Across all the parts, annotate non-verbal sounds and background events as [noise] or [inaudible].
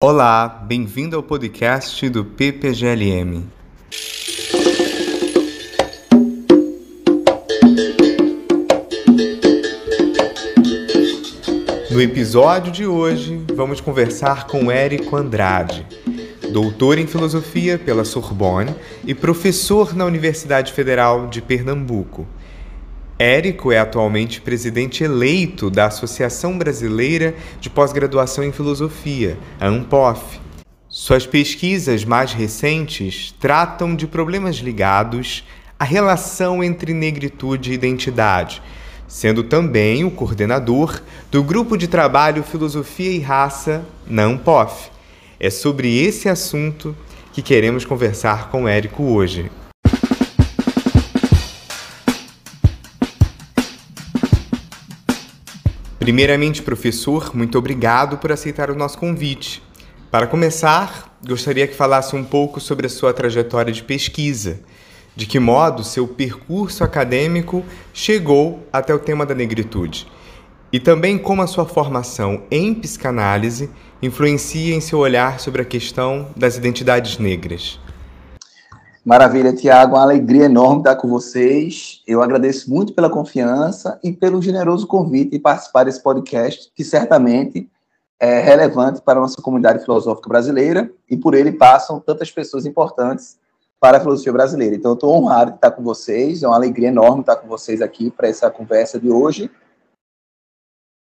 Olá, bem-vindo ao podcast do PPGLM. No episódio de hoje, vamos conversar com Érico Andrade, doutor em filosofia pela Sorbonne e professor na Universidade Federal de Pernambuco. Érico é atualmente presidente eleito da Associação Brasileira de Pós-Graduação em Filosofia, a ANPOF. Suas pesquisas mais recentes tratam de problemas ligados à relação entre negritude e identidade, sendo também o coordenador do grupo de trabalho Filosofia e Raça na ANPOF. É sobre esse assunto que queremos conversar com Érico hoje. Primeiramente, professor, muito obrigado por aceitar o nosso convite. Para começar, gostaria que falasse um pouco sobre a sua trajetória de pesquisa. De que modo seu percurso acadêmico chegou até o tema da negritude? E também como a sua formação em psicanálise influencia em seu olhar sobre a questão das identidades negras. Maravilha, Tiago, uma alegria enorme estar com vocês. Eu agradeço muito pela confiança e pelo generoso convite de participar desse podcast, que certamente é relevante para a nossa comunidade filosófica brasileira e por ele passam tantas pessoas importantes para a filosofia brasileira. Então, estou honrado de estar com vocês, é uma alegria enorme estar com vocês aqui para essa conversa de hoje.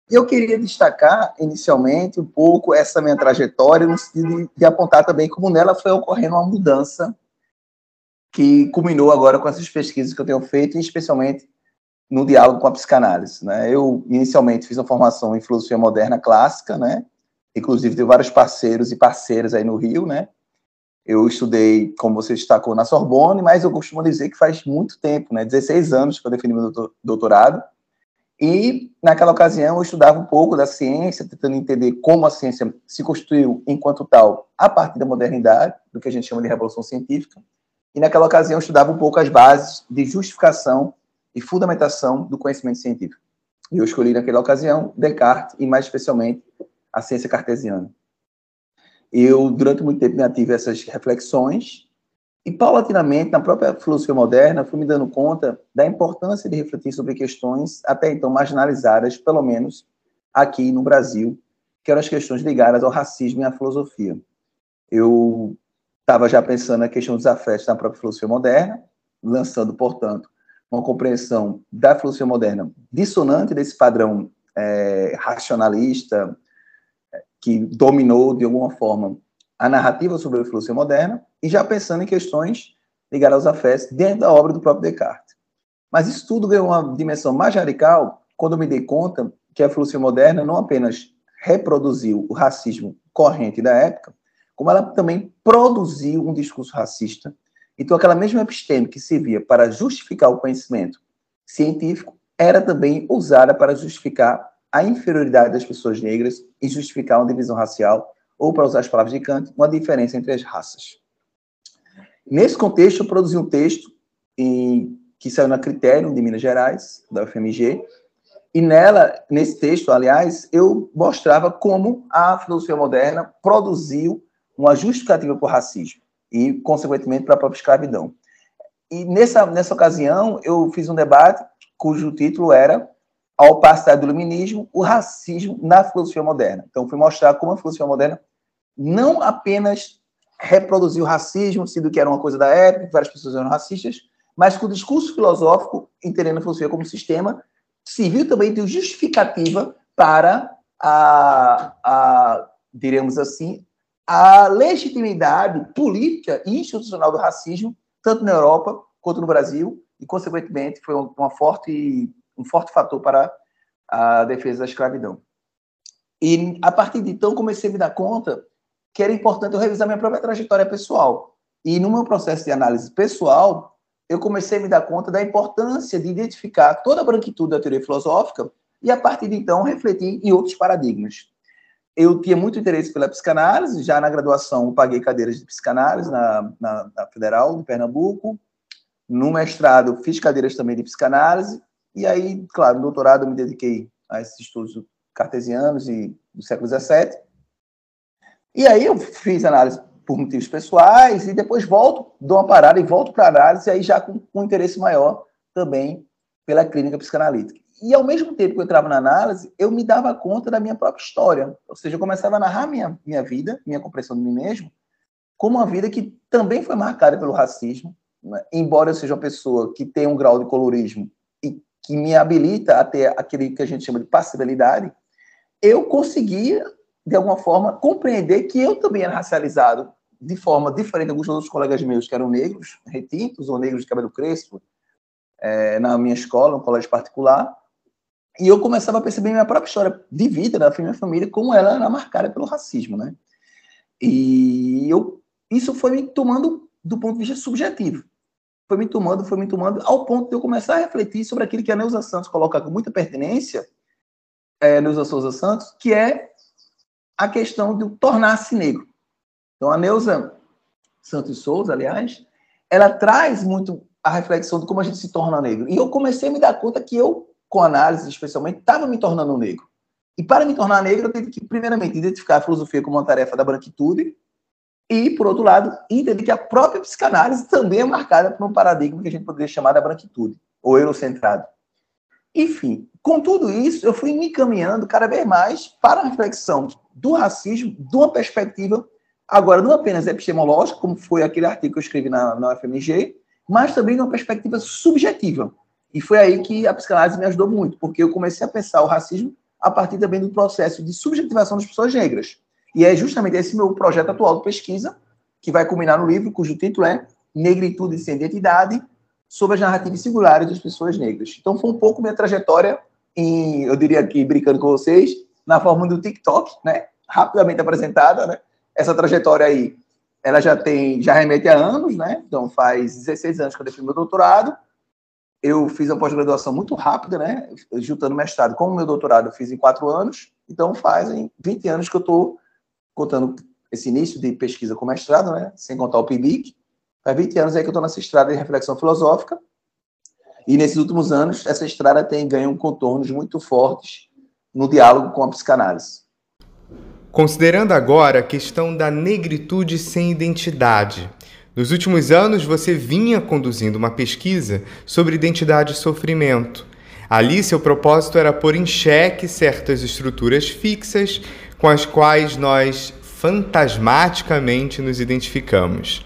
E eu queria destacar, inicialmente, um pouco essa minha trajetória, no sentido de, de apontar também como nela foi ocorrendo uma mudança que culminou agora com essas pesquisas que eu tenho feito, especialmente no diálogo com a psicanálise. Né? Eu, inicialmente, fiz uma formação em filosofia moderna clássica, né? inclusive tenho vários parceiros e parceiras aí no Rio, né? Eu estudei, como você destacou, na Sorbonne, mas eu costumo dizer que faz muito tempo, né? 16 anos que eu defini meu doutorado. E, naquela ocasião, eu estudava um pouco da ciência, tentando entender como a ciência se constituiu enquanto tal a partir da modernidade, do que a gente chama de revolução científica e naquela ocasião estudava um pouco as bases de justificação e fundamentação do conhecimento científico. E eu escolhi naquela ocasião Descartes e mais especialmente a ciência cartesiana. Eu durante muito tempo me ative essas reflexões e paulatinamente na própria filosofia moderna fui me dando conta da importância de refletir sobre questões até então marginalizadas, pelo menos aqui no Brasil, que eram as questões ligadas ao racismo e à filosofia. Eu estava já pensando na questão dos afetos na própria filosofia moderna, lançando, portanto, uma compreensão da filosofia moderna dissonante desse padrão é, racionalista é, que dominou, de alguma forma, a narrativa sobre a filosofia moderna, e já pensando em questões ligadas aos afetos dentro da obra do próprio Descartes. Mas isso tudo ganhou uma dimensão mais radical quando eu me dei conta que a filosofia moderna não apenas reproduziu o racismo corrente da época, como ela também produziu um discurso racista. Então, aquela mesma episteme que servia para justificar o conhecimento científico era também usada para justificar a inferioridade das pessoas negras e justificar uma divisão racial, ou, para usar as palavras de Kant, uma diferença entre as raças. Nesse contexto, eu produzi um texto em, que saiu na Critério, de Minas Gerais, da UFMG, e nela, nesse texto, aliás, eu mostrava como a filosofia moderna produziu uma justificativa para o racismo e, consequentemente, para a própria escravidão. E nessa, nessa ocasião, eu fiz um debate cujo título era A opacidade do iluminismo, o racismo na filosofia moderna. Então, fui mostrar como a filosofia moderna não apenas reproduziu o racismo, sendo que era uma coisa da época, várias pessoas eram racistas, mas que o discurso filosófico, entendendo a filosofia como sistema, serviu também de justificativa para a, a diremos assim, a legitimidade política e institucional do racismo, tanto na Europa quanto no Brasil, e, consequentemente, foi uma forte, um forte fator para a defesa da escravidão. E, a partir de então, comecei a me dar conta que era importante eu revisar minha própria trajetória pessoal. E, no meu processo de análise pessoal, eu comecei a me dar conta da importância de identificar toda a branquitude da teoria filosófica e, a partir de então, refletir em outros paradigmas eu tinha muito interesse pela psicanálise, já na graduação paguei cadeiras de psicanálise na, na, na Federal de Pernambuco, no mestrado fiz cadeiras também de psicanálise, e aí, claro, no doutorado eu me dediquei a esses estudos cartesianos e do século XVII. E aí eu fiz análise por motivos pessoais e depois volto, dou uma parada e volto para análise, aí já com, um interesse maior também pela clínica psicanalítica. E ao mesmo tempo que eu entrava na análise, eu me dava conta da minha própria história. Ou seja, eu começava a narrar minha, minha vida, minha compreensão de mim mesmo, como uma vida que também foi marcada pelo racismo, né? embora eu seja uma pessoa que tem um grau de colorismo e que me habilita a ter aquele que a gente chama de passibilidade, eu conseguia, de alguma forma, compreender que eu também era racializado de forma diferente de alguns outros colegas meus que eram negros, retintos ou negros de cabelo crespo, é, na minha escola, no colégio particular, e eu começava a perceber minha própria história de vida da minha família, como ela era marcada pelo racismo, né? E eu, isso foi me tomando do ponto de vista subjetivo. Foi me tomando, foi me tomando, ao ponto de eu começar a refletir sobre aquilo que a Neuza Santos coloca com muita pertinência, é, Neuza Souza Santos, que é a questão de tornar-se negro. Então, a Neuza Santos Souza, aliás, ela traz muito a reflexão de como a gente se torna negro. E eu comecei a me dar conta que eu, com análise especialmente, estava me tornando negro. E para me tornar negro, eu tive que, primeiramente, identificar a filosofia como uma tarefa da branquitude, e, por outro lado, entender que a própria psicanálise também é marcada por um paradigma que a gente poderia chamar da branquitude, ou eurocentrado. Enfim, com tudo isso, eu fui me encaminhando cada vez mais para a reflexão do racismo, de uma perspectiva, agora, não apenas epistemológica, como foi aquele artigo que eu escrevi na, na UFMG, mas também de uma perspectiva subjetiva. E foi aí que a psicanálise me ajudou muito, porque eu comecei a pensar o racismo a partir também do processo de subjetivação das pessoas negras. E é justamente esse meu projeto atual de pesquisa, que vai culminar no livro, cujo título é Negritude sem Identidade, sobre as narrativas singulares das pessoas negras. Então, foi um pouco minha trajetória, em, eu diria aqui, brincando com vocês, na forma do TikTok, né? rapidamente apresentada. Né? Essa trajetória aí, ela já tem, já remete a anos, né? Então, faz 16 anos que eu defini meu doutorado. Eu fiz a pós-graduação muito rápida, né? Juntando mestrado com o meu doutorado, eu fiz em quatro anos. Então, fazem 20 anos que eu estou contando esse início de pesquisa com mestrado, né, sem contar o PIBIC, faz 20 anos aí que eu estou nessa estrada de reflexão filosófica, e nesses últimos anos, essa estrada tem ganho contornos muito fortes no diálogo com a psicanálise. Considerando agora a questão da negritude sem identidade, nos últimos anos você vinha conduzindo uma pesquisa sobre identidade e sofrimento. Ali, seu propósito era pôr em xeque certas estruturas fixas com as quais nós fantasmaticamente nos identificamos.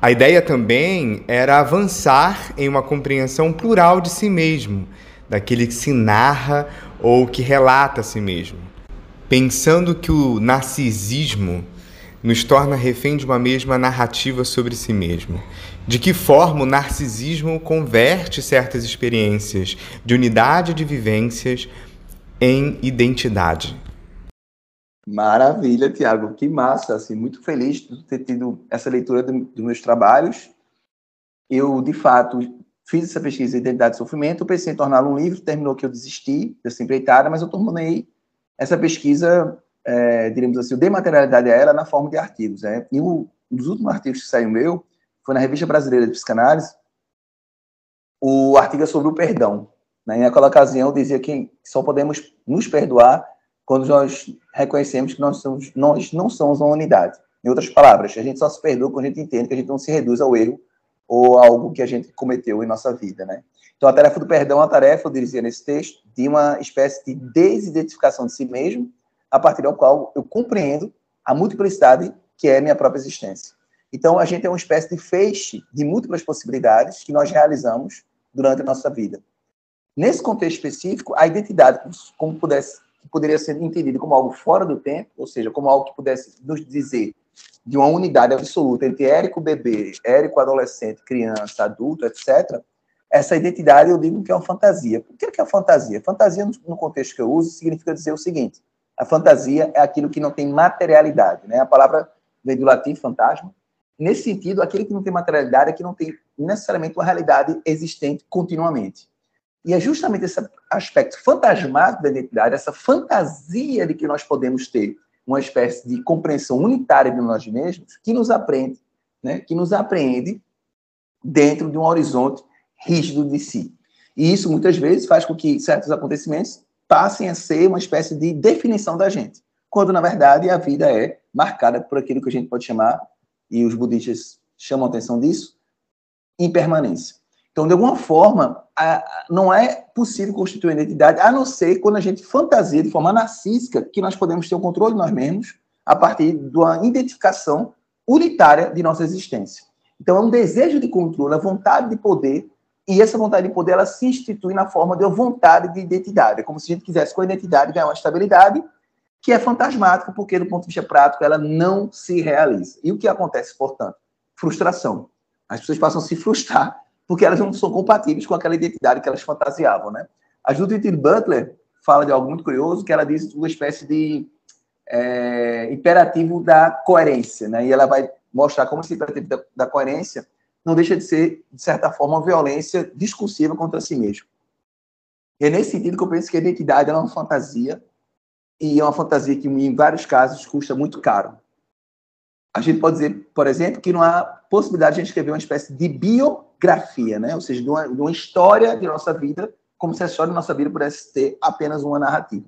A ideia também era avançar em uma compreensão plural de si mesmo, daquele que se narra ou que relata a si mesmo. Pensando que o narcisismo nos torna refém de uma mesma narrativa sobre si mesmo. De que forma o narcisismo converte certas experiências de unidade de vivências em identidade. Maravilha, Tiago, que massa, assim, muito feliz de ter tido essa leitura dos meus trabalhos. Eu, de fato, fiz essa pesquisa de identidade e sofrimento, pensei em torná-lo um livro, terminou que eu desisti dessa empreitada, mas eu tornei essa pesquisa, é, diríamos assim, eu dei materialidade a ela na forma de artigos. Né? E um dos últimos artigos que saiu meu foi na Revista Brasileira de Psicanálise, o artigo é sobre o perdão. Né? E naquela ocasião eu dizia que só podemos nos perdoar quando nós reconhecemos que nós, somos, nós não somos uma unidade. Em outras palavras, a gente só se perdoa quando a gente entende que a gente não se reduz ao erro ou algo que a gente cometeu em nossa vida, né? Então, a tarefa do perdão é uma tarefa, eu dizia nesse texto, de uma espécie de desidentificação de si mesmo, a partir da qual eu compreendo a multiplicidade que é minha própria existência. Então, a gente é uma espécie de feixe de múltiplas possibilidades que nós realizamos durante a nossa vida. Nesse contexto específico, a identidade, como pudesse que poderia ser entendido como algo fora do tempo, ou seja, como algo que pudesse nos dizer de uma unidade absoluta entre Érico bebê, Érico adolescente, criança, adulto, etc., essa identidade eu digo que é uma fantasia. O que é, é a fantasia? Fantasia, no contexto que eu uso, significa dizer o seguinte: a fantasia é aquilo que não tem materialidade. Né? A palavra vem do latim fantasma. Nesse sentido, aquele que não tem materialidade é que não tem necessariamente uma realidade existente continuamente. E é justamente esse aspecto fantasmático da identidade, essa fantasia de que nós podemos ter uma espécie de compreensão unitária de nós mesmos, que nos aprende, né, que nos apreende dentro de um horizonte rígido de si. E isso muitas vezes faz com que certos acontecimentos passem a ser uma espécie de definição da gente. quando na verdade a vida é marcada por aquilo que a gente pode chamar, e os budistas chamam atenção disso, impermanência. Então, de alguma forma, não é possível constituir uma identidade, a não ser quando a gente fantasia de forma narcísica que nós podemos ter o controle de nós mesmos a partir de uma identificação unitária de nossa existência. Então, é um desejo de controle, a vontade de poder, e essa vontade de poder ela se institui na forma de uma vontade de identidade. É como se a gente quisesse, com a identidade, ganhar uma estabilidade que é fantasmática, porque, do ponto de vista prático, ela não se realiza. E o que acontece, portanto? Frustração. As pessoas passam a se frustrar porque elas não são compatíveis com aquela identidade que elas fantasiavam, né? A Judith Butler fala de algo muito curioso, que ela diz uma espécie de é, imperativo da coerência, né? E ela vai mostrar como esse imperativo da, da coerência não deixa de ser, de certa forma, uma violência discursiva contra si mesmo. E é nesse sentido que eu penso que a identidade é uma fantasia, e é uma fantasia que, em vários casos, custa muito caro. A gente pode dizer, por exemplo, que não há possibilidade de a gente escrever uma espécie de biografia, né? ou seja, de uma, de uma história de nossa vida, como se a história de nossa vida pudesse ter apenas uma narrativa.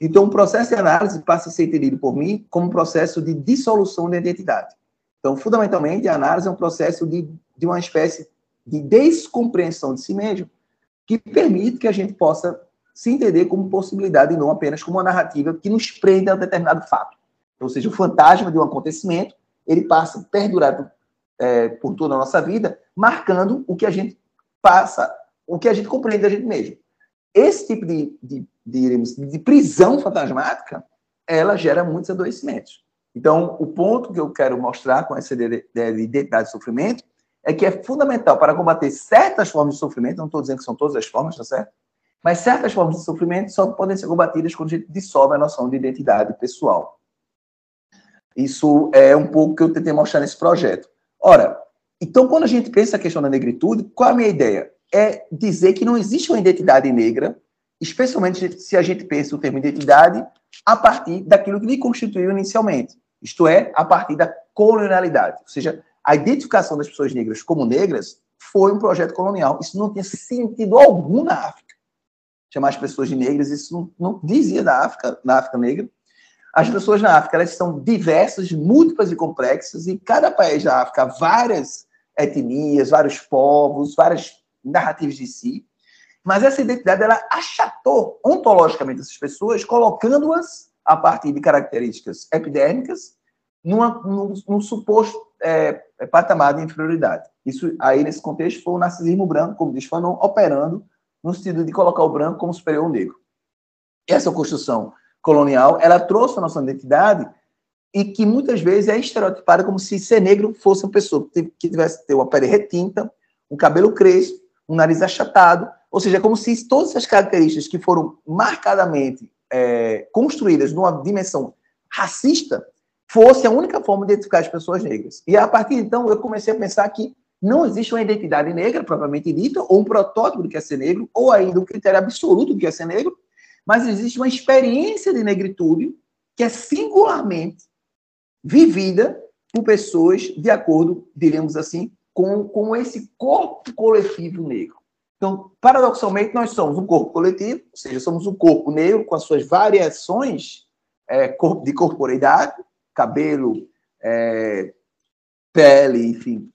Então, o processo de análise passa a ser entendido por mim como um processo de dissolução da identidade. Então, fundamentalmente, a análise é um processo de, de uma espécie de descompreensão de si mesmo, que permite que a gente possa se entender como possibilidade e não apenas como uma narrativa que nos prende a um determinado fato. Ou seja, o fantasma de um acontecimento, ele passa a perdurar é, por toda a nossa vida, marcando o que a gente passa, o que a gente compreende da gente mesmo. Esse tipo de, de, de, de prisão fantasmática, ela gera muitos adoecimentos. Então, o ponto que eu quero mostrar com essa identidade de sofrimento é que é fundamental para combater certas formas de sofrimento, não estou dizendo que são todas as formas, tá certo? Mas certas formas de sofrimento só podem ser combatidas quando a gente dissolve a noção de identidade pessoal. Isso é um pouco que eu tentei mostrar nesse projeto. Ora, então quando a gente pensa a questão da negritude, qual a minha ideia? É dizer que não existe uma identidade negra, especialmente se a gente pensa o termo identidade a partir daquilo que lhe constituiu inicialmente, isto é, a partir da colonialidade. Ou seja, a identificação das pessoas negras como negras foi um projeto colonial. Isso não tinha sentido algum na África. Chamar as pessoas de negras, isso não, não dizia da África, na África negra. As pessoas na África, elas são diversas, múltiplas e complexas, e cada país da África, várias etnias, vários povos, várias narrativas de si. Mas essa identidade, ela achatou ontologicamente essas pessoas, colocando-as a partir de características epidérmicas numa, num, num suposto é, patamar de inferioridade. Isso aí, nesse contexto, foi o narcisismo branco, como diz Fanon, operando no sentido de colocar o branco como superior ao negro. Essa construção colonial, ela trouxe a nossa identidade e que muitas vezes é estereotipada como se ser negro fosse uma pessoa que tivesse ter uma pele retinta, um cabelo crespo, um nariz achatado, ou seja, é como se todas essas características que foram marcadamente é, construídas numa dimensão racista fosse a única forma de identificar as pessoas negras. E a partir de então eu comecei a pensar que não existe uma identidade negra propriamente dita, ou um protótipo do que é ser negro, ou ainda um critério absoluto do que é ser negro, mas existe uma experiência de negritude que é singularmente vivida por pessoas de acordo, diríamos assim, com, com esse corpo coletivo negro. Então, paradoxalmente, nós somos um corpo coletivo, ou seja, somos um corpo negro com as suas variações é, de corporeidade, cabelo, é, pele, enfim,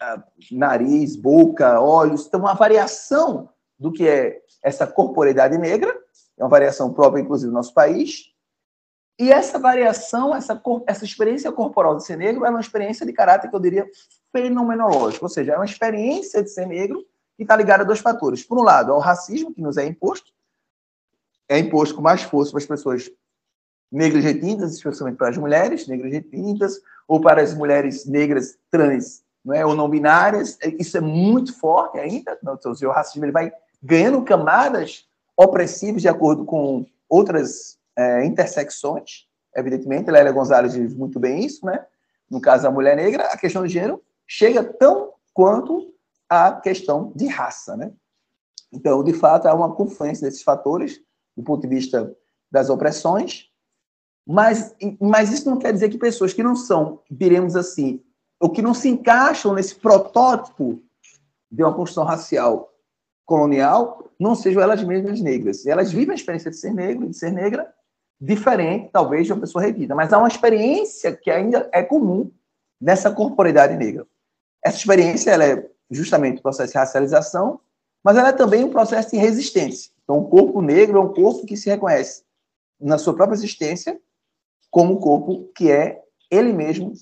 nariz, boca, olhos. Então, uma variação do que é essa corporeidade negra, é uma variação própria, inclusive, do nosso país. E essa variação, essa, essa experiência corporal de ser negro é uma experiência de caráter que eu diria fenomenológico, ou seja, é uma experiência de ser negro que está ligada a dois fatores. Por um lado, ao racismo que nos é imposto, é imposto com mais força para as pessoas negras retintas, especialmente para as mulheres negras retintas, ou para as mulheres negras trans, não é, ou não binárias. Isso é muito forte ainda. O racismo ele vai ganhando camadas opressivas de acordo com outras é, intersecções. Evidentemente, Lélia Gonzalez diz muito bem isso, né? No caso da mulher negra, a questão de gênero chega tão quanto a questão de raça, né? Então, de fato, há uma confluência desses fatores do ponto de vista das opressões, mas, mas isso não quer dizer que pessoas que não são, diremos assim, ou que não se encaixam nesse protótipo de uma construção racial colonial, não sejam elas mesmas negras. Elas vivem a experiência de ser negro, de ser negra, diferente, talvez, de uma pessoa revida, mas há uma experiência que ainda é comum nessa corporeidade negra. Essa experiência ela é justamente o processo de racialização, mas ela é também um processo de resistência. Então, o corpo negro é um corpo que se reconhece na sua própria existência como um corpo que é ele mesmo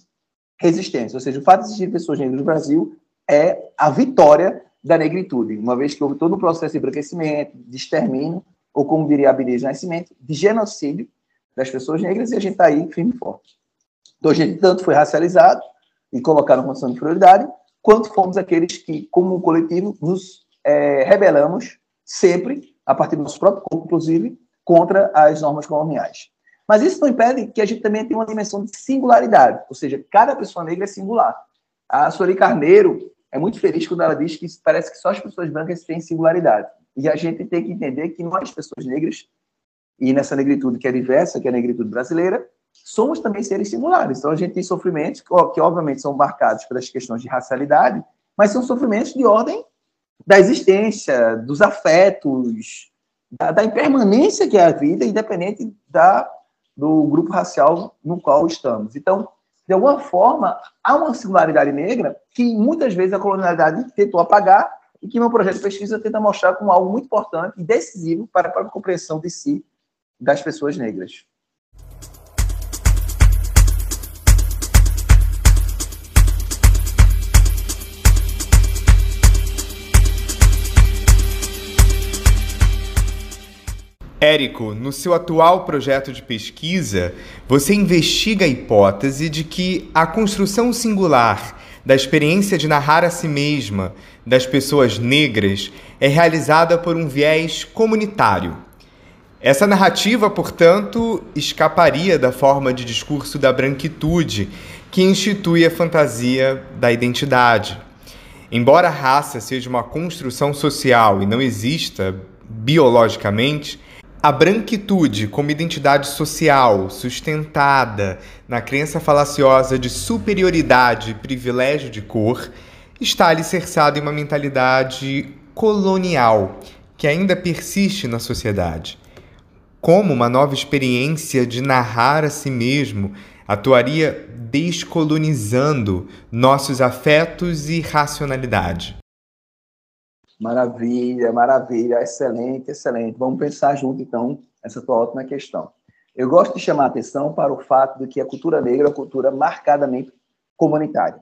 resistência. Ou seja, o fato de existir pessoas negras no Brasil é a vitória da negritude, uma vez que houve todo o processo de embranquecimento, de extermínio, ou como diria Abdias Nascimento, de genocídio das pessoas negras, e a gente está aí firme e forte. Então, a gente tanto foi racializado e colocado na condição de prioridade, quanto fomos aqueles que, como um coletivo, nos é, rebelamos sempre, a partir do nosso próprio corpo, inclusive, contra as normas coloniais. Mas isso não impede que a gente também tenha uma dimensão de singularidade, ou seja, cada pessoa negra é singular. A Sueli Carneiro é muito feliz quando ela diz que parece que só as pessoas brancas têm singularidade. E a gente tem que entender que nós, pessoas negras, e nessa negritude que é diversa, que é a negritude brasileira, somos também seres singulares. Então a gente tem sofrimentos que, obviamente são marcados pelas questões de racialidade, mas são sofrimentos de ordem da existência, dos afetos, da, da impermanência que é a vida, independente da, do grupo racial no qual estamos. Então, de alguma forma, há uma singularidade negra que muitas vezes a colonialidade tentou apagar e que meu projeto de pesquisa tenta mostrar como algo muito importante e decisivo para a compreensão de si das pessoas negras. Érico, no seu atual projeto de pesquisa, você investiga a hipótese de que a construção singular da experiência de narrar a si mesma das pessoas negras é realizada por um viés comunitário. Essa narrativa, portanto, escaparia da forma de discurso da branquitude que institui a fantasia da identidade. Embora a raça seja uma construção social e não exista biologicamente, a branquitude como identidade social sustentada na crença falaciosa de superioridade e privilégio de cor está alicerçada em uma mentalidade colonial que ainda persiste na sociedade. Como uma nova experiência de narrar a si mesmo atuaria descolonizando nossos afetos e racionalidade. Maravilha, maravilha, excelente, excelente. Vamos pensar junto, então, essa tua ótima questão. Eu gosto de chamar a atenção para o fato de que a cultura negra é uma cultura marcadamente comunitária.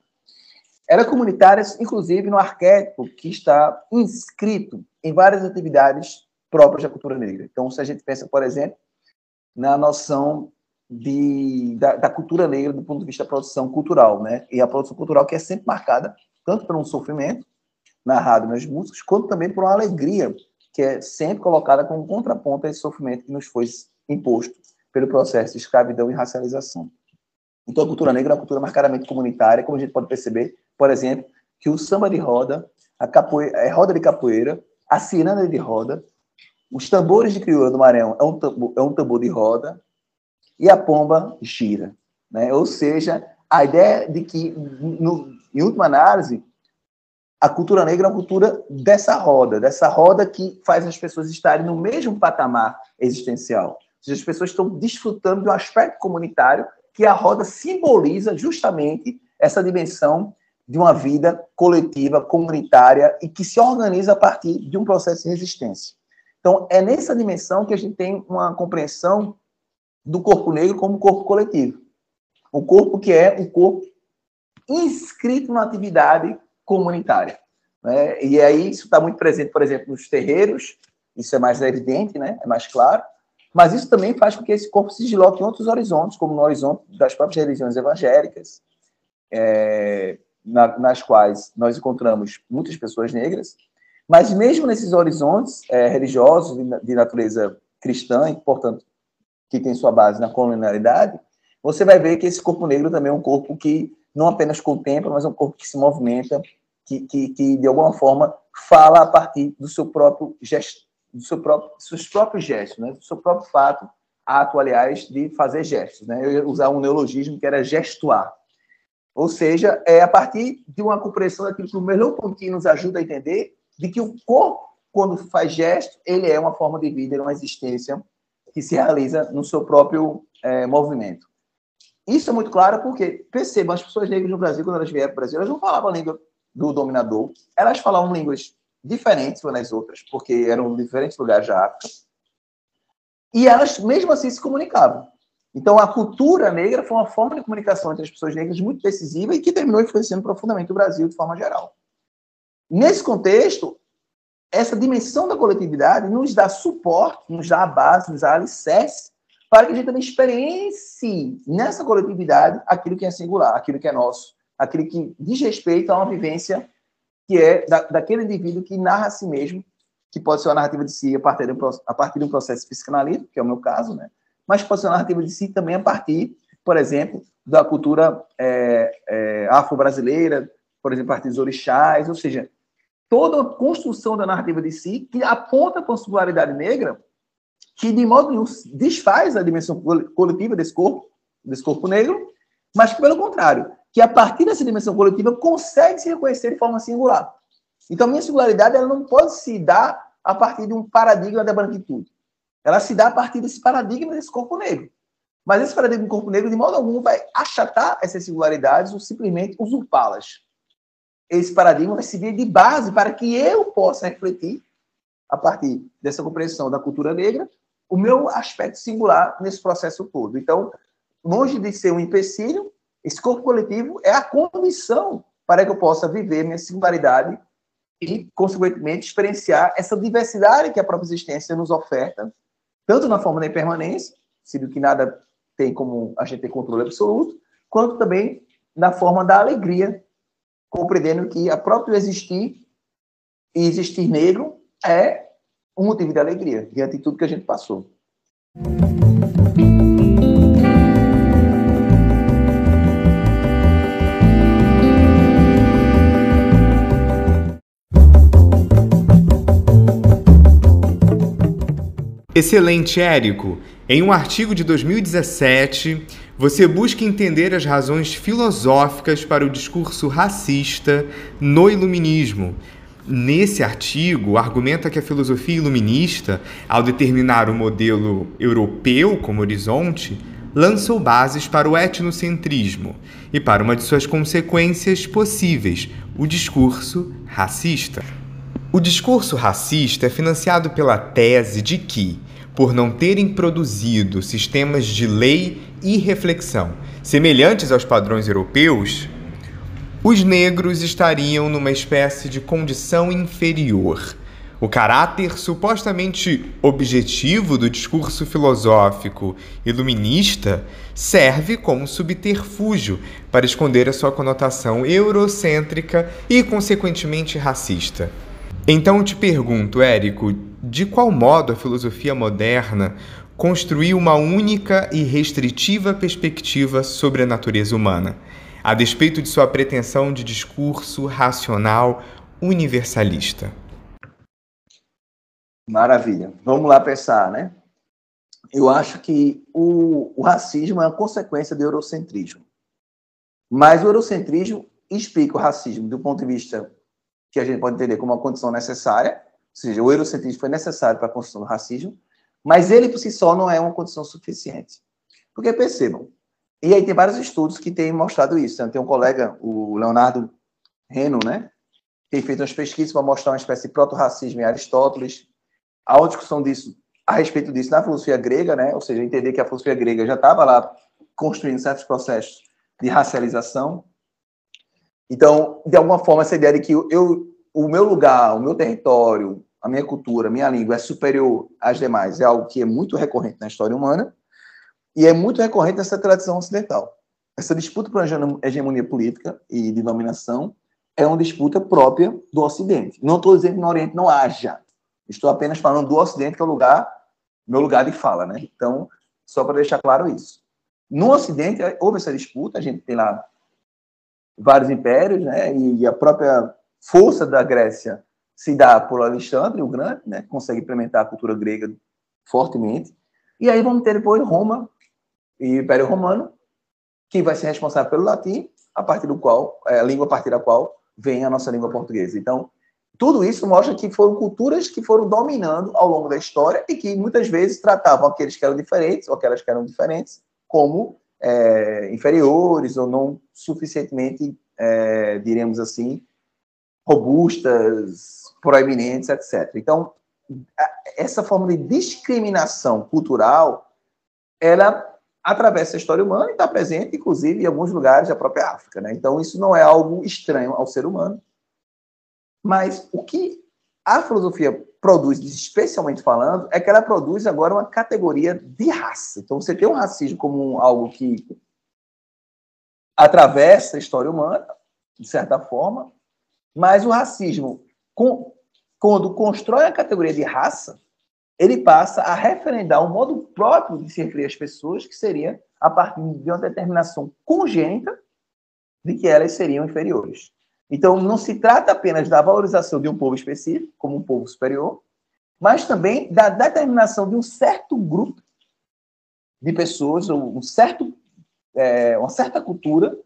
Ela é comunitária, inclusive, no arquétipo que está inscrito em várias atividades próprias da cultura negra. Então, se a gente pensa, por exemplo, na noção de, da, da, cultura negra do ponto de vista da produção cultural, né? E a produção cultural que é sempre marcada tanto por um sofrimento narrado nas músicas, quanto também por uma alegria que é sempre colocada como contraponto a esse sofrimento que nos foi imposto pelo processo de escravidão e racialização. Então, a cultura negra é uma cultura marcadamente comunitária, como a gente pode perceber, por exemplo, que o samba de roda, a, a roda de capoeira, a ciranda de roda, os tambores de crioula do Maranhão é um tambor, é um tambor de roda e a pomba gira. Né? Ou seja, a ideia de que, no, em última análise, a cultura negra é uma cultura dessa roda, dessa roda que faz as pessoas estarem no mesmo patamar existencial. Seja, as pessoas estão desfrutando de um aspecto comunitário que a roda simboliza justamente essa dimensão de uma vida coletiva, comunitária e que se organiza a partir de um processo de resistência. Então, é nessa dimensão que a gente tem uma compreensão do corpo negro como corpo coletivo. O corpo que é um corpo inscrito na atividade comunitária. Né? E aí isso está muito presente, por exemplo, nos terreiros, isso é mais evidente, né? é mais claro, mas isso também faz com que esse corpo se desloque em outros horizontes, como no horizonte das próprias religiões evangélicas, é, na, nas quais nós encontramos muitas pessoas negras, mas mesmo nesses horizontes é, religiosos de, natureza cristã, e, portanto, que tem sua base na colonialidade, você vai ver que esse corpo negro também é um corpo que não apenas contempla, mas é um corpo que se movimenta, que, que, que de alguma forma fala a partir do seu próprio gesto, do seu próprio, seus próprios gestos, né? do seu próprio fato, ato, aliás, de fazer gestos. Né? Eu ia usar um neologismo que era gestuar. Ou seja, é a partir de uma compreensão daquilo que o melhor pontinho nos ajuda a entender, de que o corpo, quando faz gesto, ele é uma forma de vida, é uma existência que se realiza no seu próprio é, movimento. Isso é muito claro porque, percebam, as pessoas negras no Brasil, quando elas vieram para o Brasil, elas não falavam a língua do dominador, elas falavam línguas diferentes umas das outras, porque eram diferentes lugares da África, e elas, mesmo assim, se comunicavam. Então, a cultura negra foi uma forma de comunicação entre as pessoas negras muito decisiva e que terminou influenciando profundamente o Brasil de forma geral. Nesse contexto, essa dimensão da coletividade nos dá suporte, nos dá a base, nos dá alicerce para que a gente também experiencie nessa coletividade aquilo que é singular, aquilo que é nosso, aquilo que diz respeito a uma vivência que é da, daquele indivíduo que narra a si mesmo, que pode ser uma narrativa de si a partir de um, a partir de um processo psicanalítico, que é o meu caso, né? mas pode ser uma narrativa de si também a partir, por exemplo, da cultura é, é, afro-brasileira, por exemplo, a partir dos orixás, ou seja, toda a construção da narrativa de si que aponta para a singularidade negra que de modo nenhum desfaz a dimensão coletiva desse corpo, desse corpo negro, mas que, pelo contrário, que a partir dessa dimensão coletiva consegue se reconhecer de forma singular. Então, minha singularidade ela não pode se dar a partir de um paradigma da branquitude. Ela se dá a partir desse paradigma desse corpo negro. Mas esse paradigma do corpo negro, de modo algum, vai achatar essas singularidades ou simplesmente usurpá-las. Esse paradigma vai servir de base para que eu possa refletir, a partir dessa compreensão da cultura negra, o meu aspecto singular nesse processo todo. Então, longe de ser um empecilho, esse corpo coletivo é a condição para que eu possa viver minha singularidade e, consequentemente, experienciar essa diversidade que a própria existência nos oferta, tanto na forma da impermanência, sendo que nada tem como a gente ter controle absoluto, quanto também na forma da alegria, compreendendo que a próprio existir e existir negro é um motivo de alegria diante de tudo que a gente passou. Excelente, Érico. Em um artigo de 2017, você busca entender as razões filosóficas para o discurso racista no iluminismo, Nesse artigo, argumenta que a filosofia iluminista, ao determinar o modelo europeu como horizonte, lançou bases para o etnocentrismo e para uma de suas consequências possíveis, o discurso racista. O discurso racista é financiado pela tese de que, por não terem produzido sistemas de lei e reflexão semelhantes aos padrões europeus, os negros estariam numa espécie de condição inferior. O caráter supostamente objetivo do discurso filosófico iluminista serve como subterfúgio para esconder a sua conotação eurocêntrica e, consequentemente, racista. Então te pergunto, Érico, de qual modo a filosofia moderna construiu uma única e restritiva perspectiva sobre a natureza humana? A despeito de sua pretensão de discurso racional universalista. Maravilha. Vamos lá pensar, né? Eu acho que o, o racismo é uma consequência do eurocentrismo. Mas o eurocentrismo explica o racismo do ponto de vista que a gente pode entender como uma condição necessária, ou seja, o eurocentrismo foi necessário para a construção do racismo, mas ele por si só não é uma condição suficiente. Porque percebam, e aí tem vários estudos que têm mostrado isso. Tem um colega, o Leonardo Reno, né? Tem feito umas pesquisas para mostrar uma espécie de proto-racismo em Aristóteles. Há uma discussão disso, a respeito disso na filosofia grega, né? Ou seja, entender que a filosofia grega já estava lá construindo certos processos de racialização. Então, de alguma forma, essa ideia de que eu, o meu lugar, o meu território, a minha cultura, a minha língua é superior às demais é algo que é muito recorrente na história humana. E é muito recorrente essa tradição ocidental. Essa disputa por hegemonia política e de dominação é uma disputa própria do Ocidente. Não estou dizendo que no Oriente não haja. Estou apenas falando do Ocidente, que é o lugar, meu lugar de fala, né? Então, só para deixar claro isso. No Ocidente, houve essa disputa, a gente tem lá vários impérios, né? E a própria força da Grécia se dá por Alexandre o Grande, né? Consegue implementar a cultura grega fortemente. E aí vamos ter depois Roma, e o Império Romano, que vai ser responsável pelo latim, a partir do qual, é, a língua a partir da qual vem a nossa língua portuguesa. Então, tudo isso mostra que foram culturas que foram dominando ao longo da história e que muitas vezes tratavam aqueles que eram diferentes ou aquelas que eram diferentes como é, inferiores ou não suficientemente, é, diremos assim, robustas, proeminentes, etc. Então, essa forma de discriminação cultural, ela atravessa a história humana e está presente, inclusive, em alguns lugares da própria África. Né? Então, isso não é algo estranho ao ser humano. Mas o que a filosofia produz, especialmente falando, é que ela produz agora uma categoria de raça. Então, você tem o racismo como algo que atravessa a história humana, de certa forma, mas o racismo, quando constrói a categoria de raça, ele passa a referendar um modo próprio de se referir às pessoas, que seria a partir de uma determinação congênita de que elas seriam inferiores. Então, não se trata apenas da valorização de um povo específico, como um povo superior, mas também da determinação de um certo grupo de pessoas, ou um certo, é, uma certa cultura,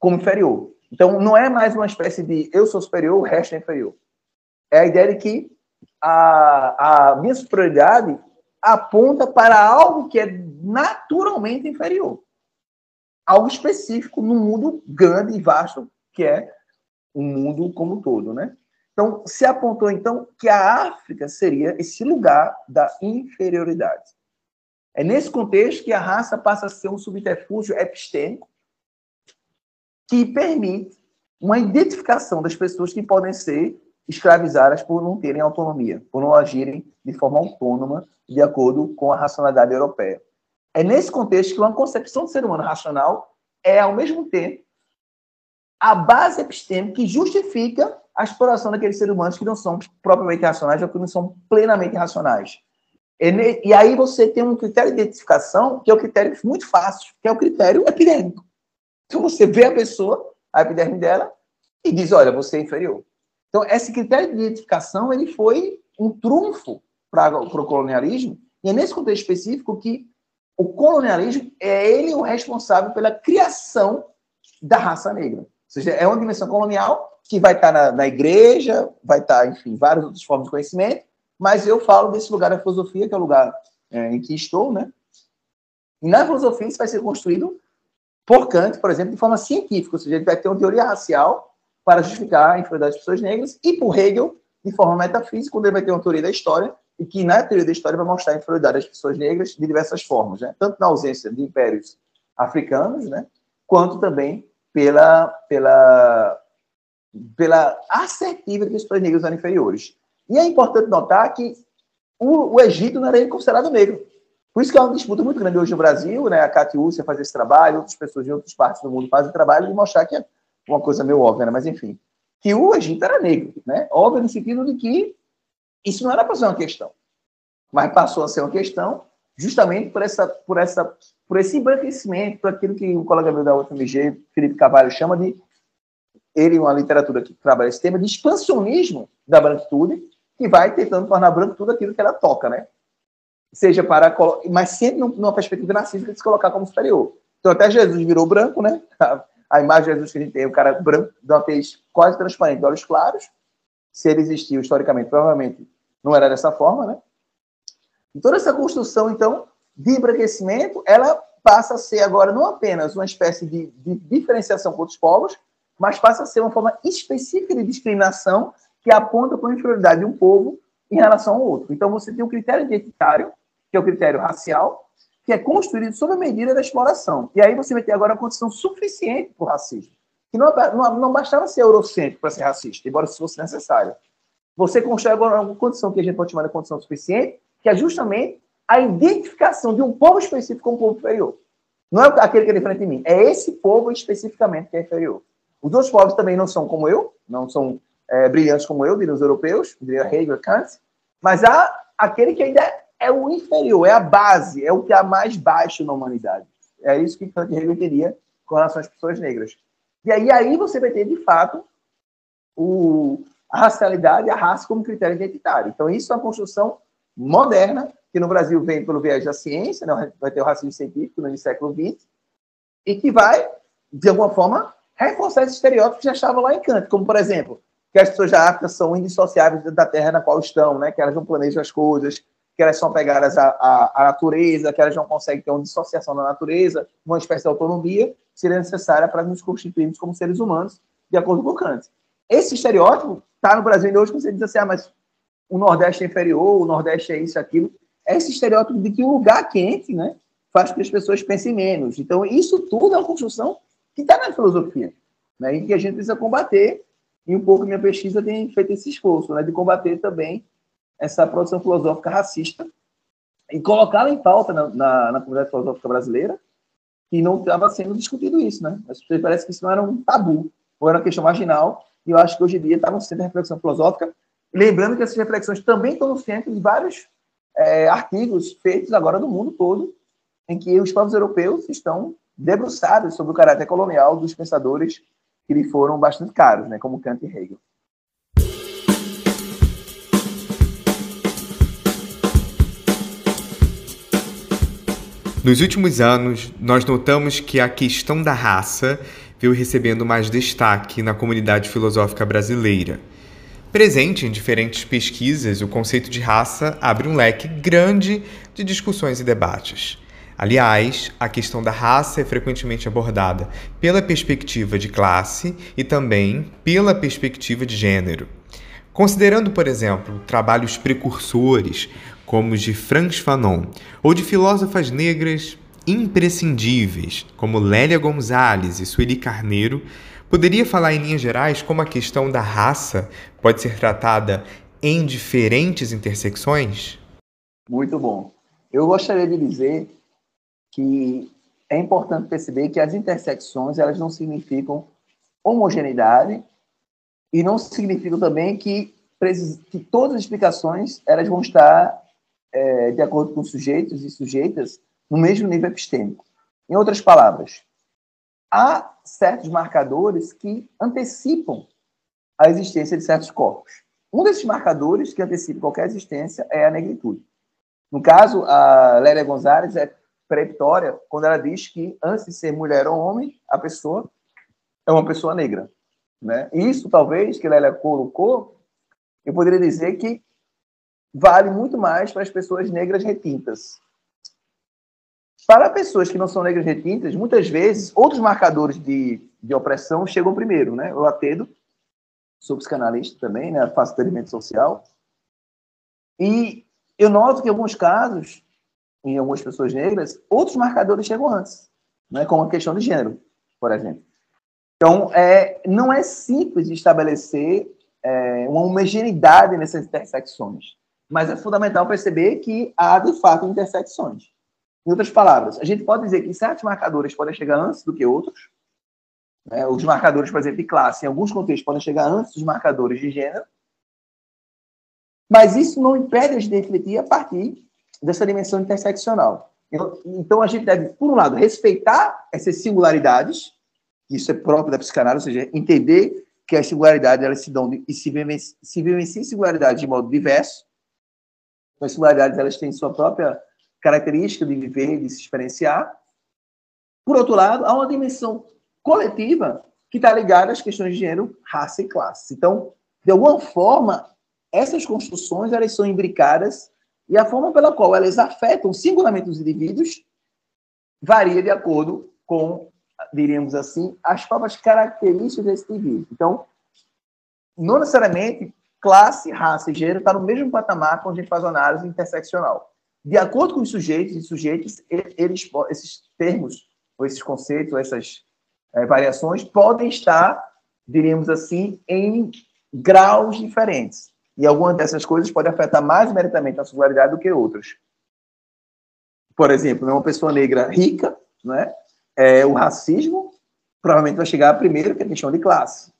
como inferior. Então, não é mais uma espécie de eu sou superior, o resto é inferior. É a ideia de que a, a minha superioridade aponta para algo que é naturalmente inferior. Algo específico no mundo grande e vasto que é o mundo como um todo, né? Então, se apontou então que a África seria esse lugar da inferioridade. É nesse contexto que a raça passa a ser um subterfúgio epistêmico que permite uma identificação das pessoas que podem ser escravizadas por não terem autonomia, por não agirem de forma autônoma de acordo com a racionalidade europeia. É nesse contexto que uma concepção de ser humano racional é, ao mesmo tempo, a base epistêmica que justifica a exploração daqueles seres humanos que não são propriamente racionais ou que não são plenamente racionais. E aí você tem um critério de identificação que é um critério muito fácil, que é o critério epidêmico. Então você vê a pessoa, a epiderme dela, e diz, olha, você é inferior. Então esse critério de identificação ele foi um trunfo para o colonialismo, e é nesse contexto específico que o colonialismo é ele o responsável pela criação da raça negra seja, é uma dimensão colonial que vai estar na, na igreja, vai estar, enfim, várias outras formas de conhecimento, mas eu falo desse lugar da filosofia, que é o lugar é, em que estou, né? E na filosofia isso vai ser construído por Kant, por exemplo, de forma científica, ou seja, ele vai ter uma teoria racial para justificar a inferioridade das pessoas negras, e por Hegel, de forma metafísica, quando ele vai ter uma teoria da história, e que na teoria da história vai mostrar a inferioridade das pessoas negras de diversas formas, né? tanto na ausência de impérios africanos, né? quanto também pela, pela, pela assertiva que os pessoas negras eram inferiores. E é importante notar que o, o Egito não era considerado negro. Por isso que é uma disputa muito grande hoje no Brasil, né? A Catiúcia faz esse trabalho, outras pessoas de outras partes do mundo fazem o trabalho de mostrar que uma coisa meio óbvia, né? Mas enfim, que o Egito era negro, né? Óbvio no sentido de que isso não era para ser uma questão, mas passou a ser uma questão justamente por essa, por essa por esse embranquecimento, por aquilo que o colega meu da UFMG, Felipe Cavalho, chama de, ele, uma literatura que trabalha esse tema, de expansionismo da branquitude, que vai tentando tornar branco tudo aquilo que ela toca, né? Seja para, mas sempre numa perspectiva narcísica de se colocar como superior. Então, até Jesus virou branco, né? [laughs] A imagem de Jesus que a gente tem, o cara branco, de uma tez quase transparente, olhos claros. Se ele existiu historicamente, provavelmente não era dessa forma, né? E toda essa construção, então, de embranquecimento, ela passa a ser agora não apenas uma espécie de, de diferenciação com outros povos, mas passa a ser uma forma específica de discriminação que aponta para a inferioridade de um povo em relação ao outro. Então, você tem um critério identitário, que é o critério racial, que é construído sob a medida da exploração. E aí você vai ter agora uma condição suficiente para o racismo. Que não, não, não bastava ser eurocêntrico para ser racista, embora isso fosse necessário. Você constrói agora uma condição que a gente pode chamar de condição suficiente, que é justamente a identificação de um povo específico com um povo inferior. Não é aquele que é diferente de mim, é esse povo especificamente que é inferior. Os outros povos também não são como eu, não são é, brilhantes como eu, diriam os europeus, diria Hegel, Kant, mas há aquele que ainda é o inferior, é a base, é o que há mais baixo na humanidade. É isso que Kant e Hegel teria com relação às pessoas negras. E aí, aí você vai ter, de fato, o, a racialidade, a raça como critério identitário. Então, isso é uma construção moderna que no Brasil vem pelo viés da ciência, né? vai ter o racismo científico no século XX, e que vai, de alguma forma, reforçar esses estereótipos que já estavam lá em Kant, como, por exemplo, que as pessoas da África são indissociáveis da terra na qual estão, né? que elas não planejam as coisas, que elas são pegadas à, à, à, natureza, que elas não conseguem ter uma dissociação da natureza, uma espécie de autonomia, seria necessária para nos constituirmos como seres humanos, de acordo com Kant. Esse estereótipo está no Brasil hoje, quando você diz assim, ah, mas o Nordeste é inferior, o Nordeste é isso, aquilo. É esse estereótipo de que o lugar quente né, faz com que as pessoas pensem menos. Então, isso tudo é uma construção que está na filosofia, né, e que a gente precisa combater, e um pouco minha pesquisa tem feito esse esforço, né, de combater também essa produção filosófica racista e colocá-la em pauta na, na, na, comunidade filosófica brasileira, que não estava sendo discutido isso, né? Parece que isso não era um tabu, ou era uma questão marginal, e eu acho que hoje em dia está da reflexão filosófica, lembrando que essas reflexões também estão no centro de vários é, artigos feitos agora no mundo todo, em que os povos europeus estão debruçados sobre o caráter colonial dos pensadores que lhe foram bastante caros, né, como Kant e Hegel. Nos últimos anos, nós notamos que a questão da raça veio recebendo mais destaque na comunidade filosófica brasileira. Presente em diferentes pesquisas, o conceito de raça abre um leque grande de discussões e debates. Aliás, a questão da raça é frequentemente abordada pela perspectiva de classe e também pela perspectiva de gênero. Considerando, por exemplo, trabalhos precursores como os de Franz Fanon, ou de filósofas negras imprescindíveis, como Lélia Gonzalez e Sueli Carneiro, poderia falar em linhas gerais como a questão da raça pode ser tratada em diferentes intersecções? Muito bom. Eu gostaria de dizer que é importante perceber que as intersecções elas não significam homogeneidade e não significam também que, que todas as explicações elas vão estar é, de acordo com sujeitos e sujeitas, no mesmo nível epistêmico. Em outras palavras, há certos marcadores que antecipam a existência de certos corpos. Um desses marcadores que antecipa qualquer existência é a negritude. No caso, a Lélia Gonzalez é peremptória quando ela diz que antes de ser mulher ou homem, a pessoa é uma pessoa negra. Né? Isso, talvez, que Lélia colocou, eu poderia dizer que vale muito mais para as pessoas negras retintas. Para pessoas que não são negras retintas, muitas vezes outros marcadores de, de opressão chegam primeiro, né? Eu atendo, sou psicanalista também, né? Faço experimento social. E eu noto que em alguns casos, em algumas pessoas negras, outros marcadores chegam antes, né? Como a questão de gênero, por exemplo. Então, é, não é simples estabelecer é, uma homogeneidade nessas intersecções. Mas é fundamental perceber que há, de fato, intersecções. Em outras palavras, a gente pode dizer que certos marcadores podem chegar antes do que outros. Né? Os marcadores, por exemplo, de classe, em alguns contextos, podem chegar antes dos marcadores de gênero. Mas isso não impede a gente refletir a partir dessa dimensão interseccional. Então, a gente deve, por um lado, respeitar essas singularidades, isso é próprio da psicanálise, ou seja, entender que as singularidades elas se dão e se vivenciam singularidades de modo diverso, as singularidades elas têm sua própria característica de viver, de se experienciar. Por outro lado, há uma dimensão coletiva que está ligada às questões de gênero, raça e classe. Então, de alguma forma, essas construções elas são imbricadas e a forma pela qual elas afetam singularmente os indivíduos varia de acordo com, diríamos assim, as próprias características desse indivíduo. Então, não necessariamente classe, raça e gênero está no mesmo patamar quando a gente faz uma análise interseccional. De acordo com os sujeitos e sujeitas, eles, esses termos, ou esses conceitos, ou essas é, variações, podem estar, diríamos assim, em graus diferentes. E algumas dessas coisas podem afetar mais imediatamente a singularidade do que outras. Por exemplo, uma pessoa negra rica, né, é, o racismo provavelmente vai chegar primeiro, que a questão de classe.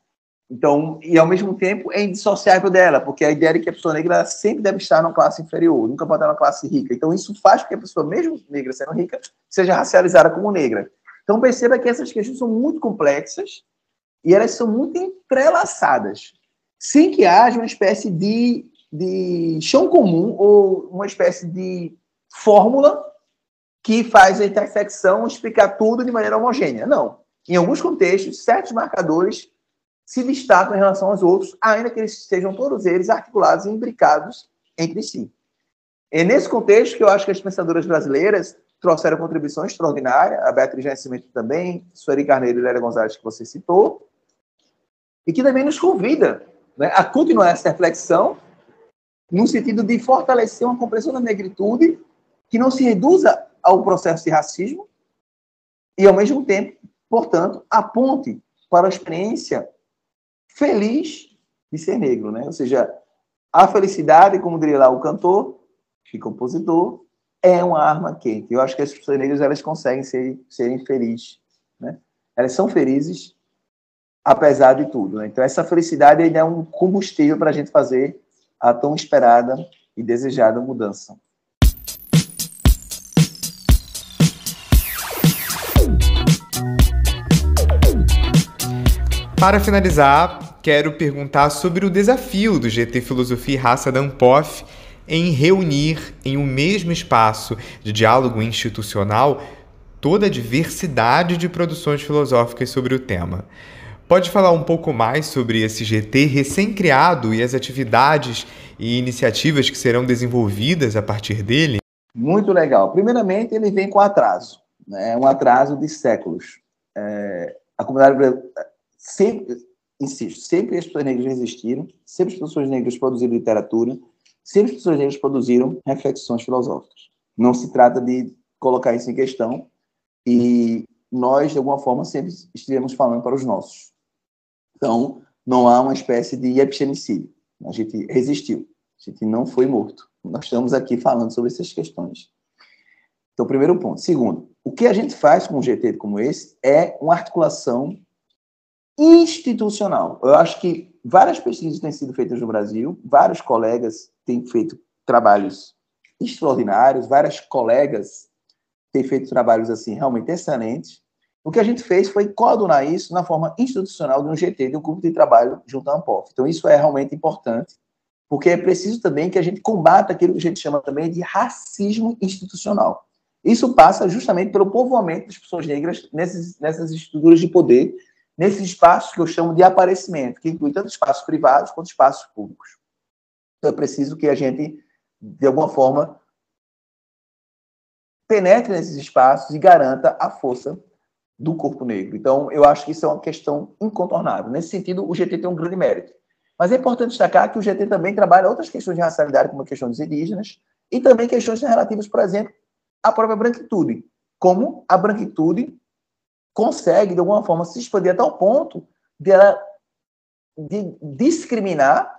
Então, e ao mesmo tempo é indissociável dela, porque a ideia é que a pessoa negra sempre deve estar numa classe inferior, nunca pode estar numa classe rica. Então, isso faz com que a pessoa, mesmo negra sendo rica, seja racializada como negra. Então, perceba que essas questões são muito complexas e elas são muito entrelaçadas, sem que haja uma espécie de, de chão comum ou uma espécie de fórmula que faz a intersecção explicar tudo de maneira homogênea. Não. Em alguns contextos, certos marcadores se destacam em relação aos outros, ainda que eles sejam todos eles articulados e imbricados entre si. É nesse contexto que eu acho que as pensadoras brasileiras trouxeram contribuição extraordinária, a Beatriz Nascimento também, Sueli Carneiro e Lélia Gonzalez, que você citou, e que também nos convida né, a continuar essa reflexão no sentido de fortalecer uma compreensão da negritude que não se reduza ao processo de racismo e, ao mesmo tempo, portanto, aponte para a experiência feliz de ser negro, né? Ou seja, a felicidade, como diria lá o cantor, que compositor, é uma arma quente. Eu acho que as pessoas negras elas conseguem ser, serem felizes, né? Elas são felizes apesar de tudo. Né? Então essa felicidade é um combustível para a gente fazer a tão esperada e desejada mudança. Para finalizar, quero perguntar sobre o desafio do GT Filosofia e Raça da Ampof em reunir em um mesmo espaço de diálogo institucional toda a diversidade de produções filosóficas sobre o tema. Pode falar um pouco mais sobre esse GT recém-criado e as atividades e iniciativas que serão desenvolvidas a partir dele? Muito legal. Primeiramente, ele vem com atraso, né? um atraso de séculos. É, a comunidade sempre, insisto, sempre as pessoas negras existiram, sempre as pessoas negras produziram literatura, sempre as pessoas negras produziram reflexões filosóficas. Não se trata de colocar isso em questão e nós, de alguma forma, sempre estivemos falando para os nossos. Então, não há uma espécie de epistemicídio. A gente resistiu, a gente não foi morto. Nós estamos aqui falando sobre essas questões. Então, primeiro ponto. Segundo, o que a gente faz com um GT como esse é uma articulação institucional. Eu acho que várias pesquisas têm sido feitas no Brasil, vários colegas têm feito trabalhos extraordinários, várias colegas têm feito trabalhos assim realmente excelentes. O que a gente fez foi coadunar isso na forma institucional de um GT, de um grupo de trabalho junto à Ampof. Então isso é realmente importante, porque é preciso também que a gente combata aquilo que a gente chama também de racismo institucional. Isso passa justamente pelo povoamento das pessoas negras nessas, nessas estruturas de poder nesses espaços que eu chamo de aparecimento, que inclui tanto espaços privados quanto espaços públicos. Então, é preciso que a gente, de alguma forma, penetre nesses espaços e garanta a força do corpo negro. Então, eu acho que isso é uma questão incontornável. Nesse sentido, o GT tem um grande mérito. Mas é importante destacar que o GT também trabalha outras questões de racialidade, como a questão dos indígenas, e também questões relativas, por exemplo, à própria branquitude, como a branquitude consegue, de alguma forma, se expandir até o ponto de, ela, de discriminar,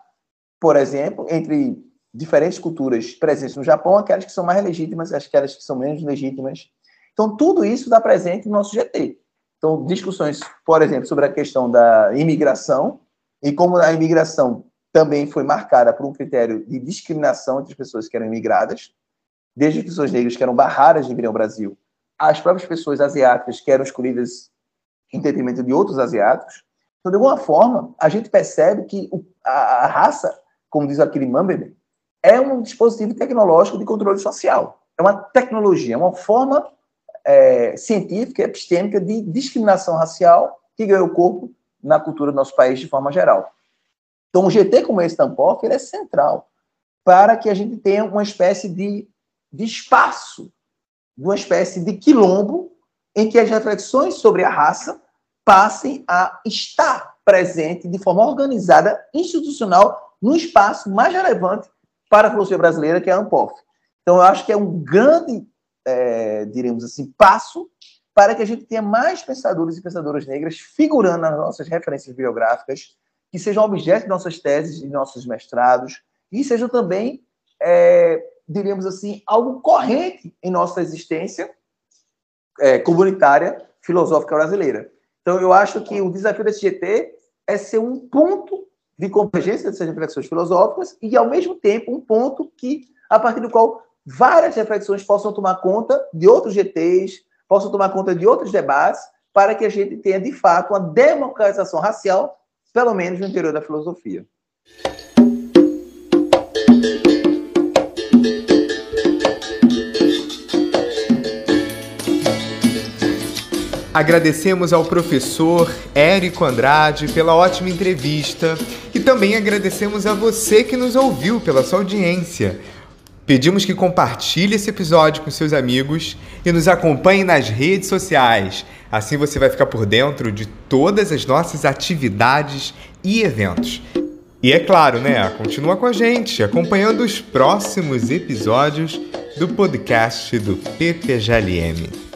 por exemplo, entre diferentes culturas presentes no Japão, aquelas que são mais legítimas e aquelas que são menos legítimas. Então, tudo isso está presente no nosso GT. Então, discussões, por exemplo, sobre a questão da imigração e como a imigração também foi marcada por um critério de discriminação entre as pessoas que eram imigradas, desde as pessoas negras que eram barradas de vir ao Brasil as próprias pessoas asiáticas que eram escolhidas em detrimento de outros asiáticos. Então, de alguma forma, a gente percebe que a, raça, como diz aquele Mambebe, é um dispositivo tecnológico de controle social. É uma tecnologia, é uma forma é, científica, epistêmica de discriminação racial que ganhou corpo na cultura do nosso país de forma geral. Então, um GT como esse Tampof, ele é central para que a gente tenha uma espécie de, de espaço de uma espécie de quilombo em que as reflexões sobre a raça passem a estar presente de forma organizada, institucional, no espaço mais relevante para a filosofia brasileira, que é a ANPOF. Então, eu acho que é um grande, é, diremos assim, passo para que a gente tenha mais pensadores e pensadoras negras figurando nas nossas referências biográficas, que sejam objeto de nossas teses e nossos mestrados, e sejam também é, diríamos assim, algo corrente em nossa existência é, comunitária filosófica brasileira. Então, eu acho que o desafio desse GT é ser um ponto de convergência dessas reflexões filosóficas e, ao mesmo tempo, um ponto que, a partir do qual várias reflexões possam tomar conta de outros GTs, possam tomar conta de outros debates, para que a gente tenha, de fato, uma democratização racial, pelo menos no interior da filosofia. Agradecemos ao professor Érico Andrade pela ótima entrevista e também agradecemos a você que nos ouviu pela sua audiência. Pedimos que compartilhe esse episódio com seus amigos e nos acompanhe nas redes sociais. Assim você vai ficar por dentro de todas as nossas atividades e eventos. E é claro, né? Continua com a gente, acompanhando os próximos episódios do podcast do PPGLM.